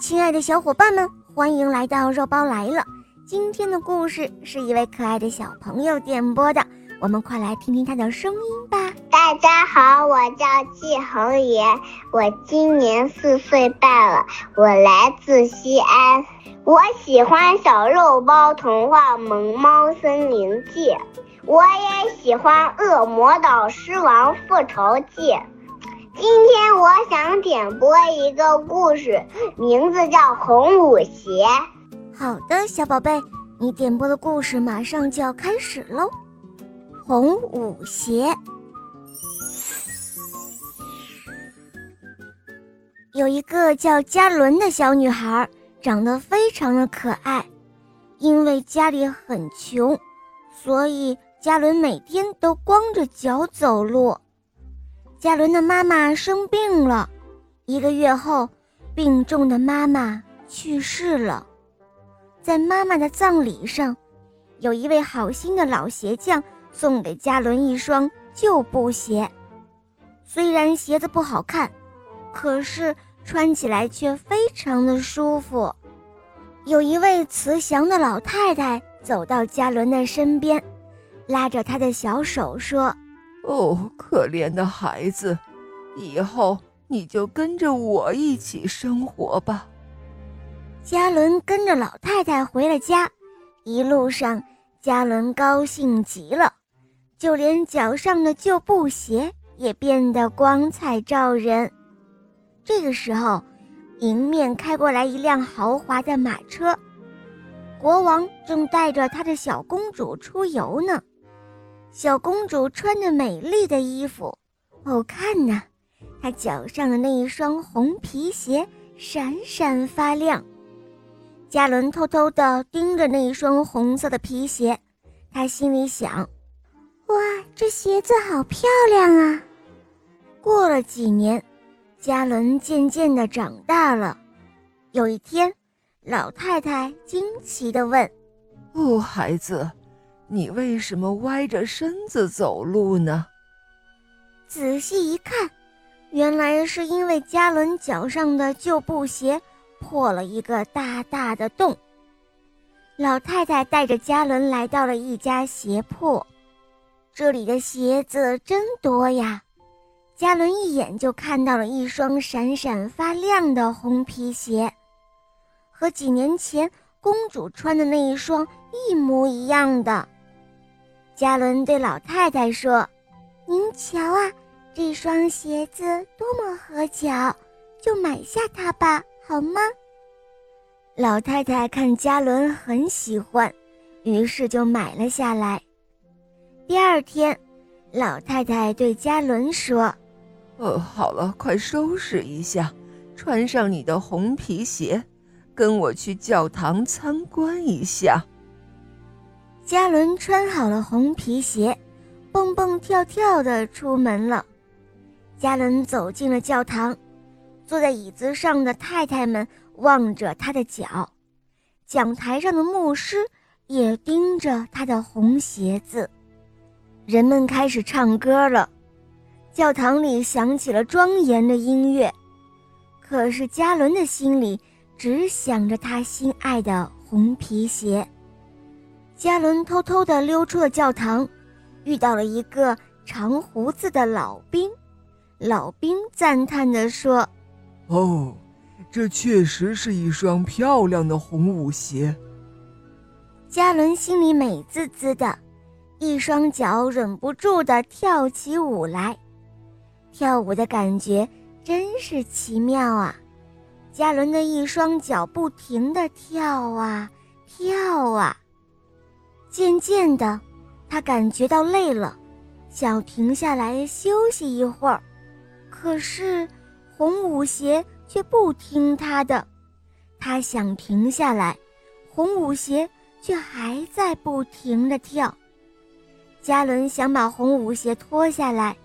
亲爱的小伙伴们，欢迎来到肉包来了。今天的故事是一位可爱的小朋友点播的，我们快来听听他的声音吧。大家好，我叫季恒言，我今年四岁半了，我来自西安。我喜欢《小肉包童话·萌猫森林记》，我也喜欢《恶魔岛狮王复仇记》。今天我想点播一个故事，名字叫《红舞鞋》。好的，小宝贝，你点播的故事马上就要开始喽，《红舞鞋》。有一个叫嘉伦的小女孩，长得非常的可爱。因为家里很穷，所以嘉伦每天都光着脚走路。嘉伦的妈妈生病了，一个月后，病重的妈妈去世了。在妈妈的葬礼上，有一位好心的老鞋匠送给嘉伦一双旧布鞋。虽然鞋子不好看，可是穿起来却非常的舒服。有一位慈祥的老太太走到嘉伦的身边，拉着他的小手说。哦，可怜的孩子，以后你就跟着我一起生活吧。嘉伦跟着老太太回了家，一路上嘉伦高兴极了，就连脚上的旧布鞋也变得光彩照人。这个时候，迎面开过来一辆豪华的马车，国王正带着他的小公主出游呢。小公主穿着美丽的衣服，哦，看呐，她脚上的那一双红皮鞋闪闪发亮。嘉伦偷偷地盯着那一双红色的皮鞋，他心里想：哇，这鞋子好漂亮啊！过了几年，嘉伦渐渐地长大了。有一天，老太太惊奇地问：“哦，孩子。”你为什么歪着身子走路呢？仔细一看，原来是因为嘉伦脚上的旧布鞋破了一个大大的洞。老太太带着嘉伦来到了一家鞋铺，这里的鞋子真多呀！嘉伦一眼就看到了一双闪闪发亮的红皮鞋，和几年前公主穿的那一双一模一样的。嘉伦对老太太说：“您瞧啊，这双鞋子多么合脚，就买下它吧，好吗？”老太太看嘉伦很喜欢，于是就买了下来。第二天，老太太对嘉伦说：“哦，好了，快收拾一下，穿上你的红皮鞋，跟我去教堂参观一下。”嘉伦穿好了红皮鞋，蹦蹦跳跳地出门了。嘉伦走进了教堂，坐在椅子上的太太们望着他的脚，讲台上的牧师也盯着他的红鞋子。人们开始唱歌了，教堂里响起了庄严的音乐。可是嘉伦的心里只想着他心爱的红皮鞋。嘉伦偷偷地溜出了教堂，遇到了一个长胡子的老兵。老兵赞叹地说：“哦，这确实是一双漂亮的红舞鞋。”嘉伦心里美滋滋的，一双脚忍不住地跳起舞来。跳舞的感觉真是奇妙啊！嘉伦的一双脚不停地跳啊跳啊。渐渐的，他感觉到累了，想停下来休息一会儿。可是，红舞鞋却不听他的。他想停下来，红舞鞋却还在不停地跳。嘉伦想把红舞鞋脱下来，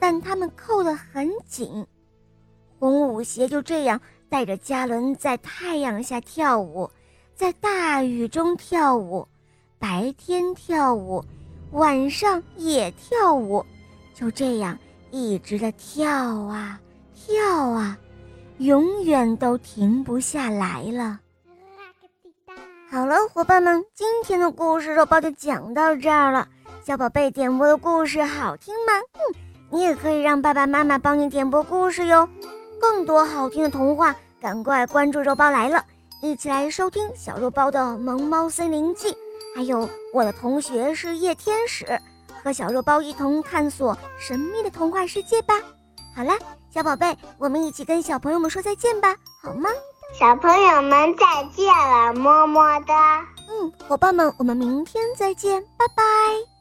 但他们扣得很紧。红舞鞋就这样带着嘉伦在太阳下跳舞，在大雨中跳舞。白天跳舞，晚上也跳舞，就这样一直的跳啊跳啊，永远都停不下来了。好了，伙伴们，今天的故事肉包就讲到这儿了。小宝贝点播的故事好听吗？嗯，你也可以让爸爸妈妈帮你点播故事哟。更多好听的童话，赶快关注肉包来了，一起来收听小肉包的《萌猫森林记》，还有我的同学是夜天使，和小肉包一同探索神秘的童话世界吧。好了，小宝贝，我们一起跟小朋友们说再见吧，好吗？小朋友们再见了，么么哒。嗯，伙伴们，我们明天再见，拜拜。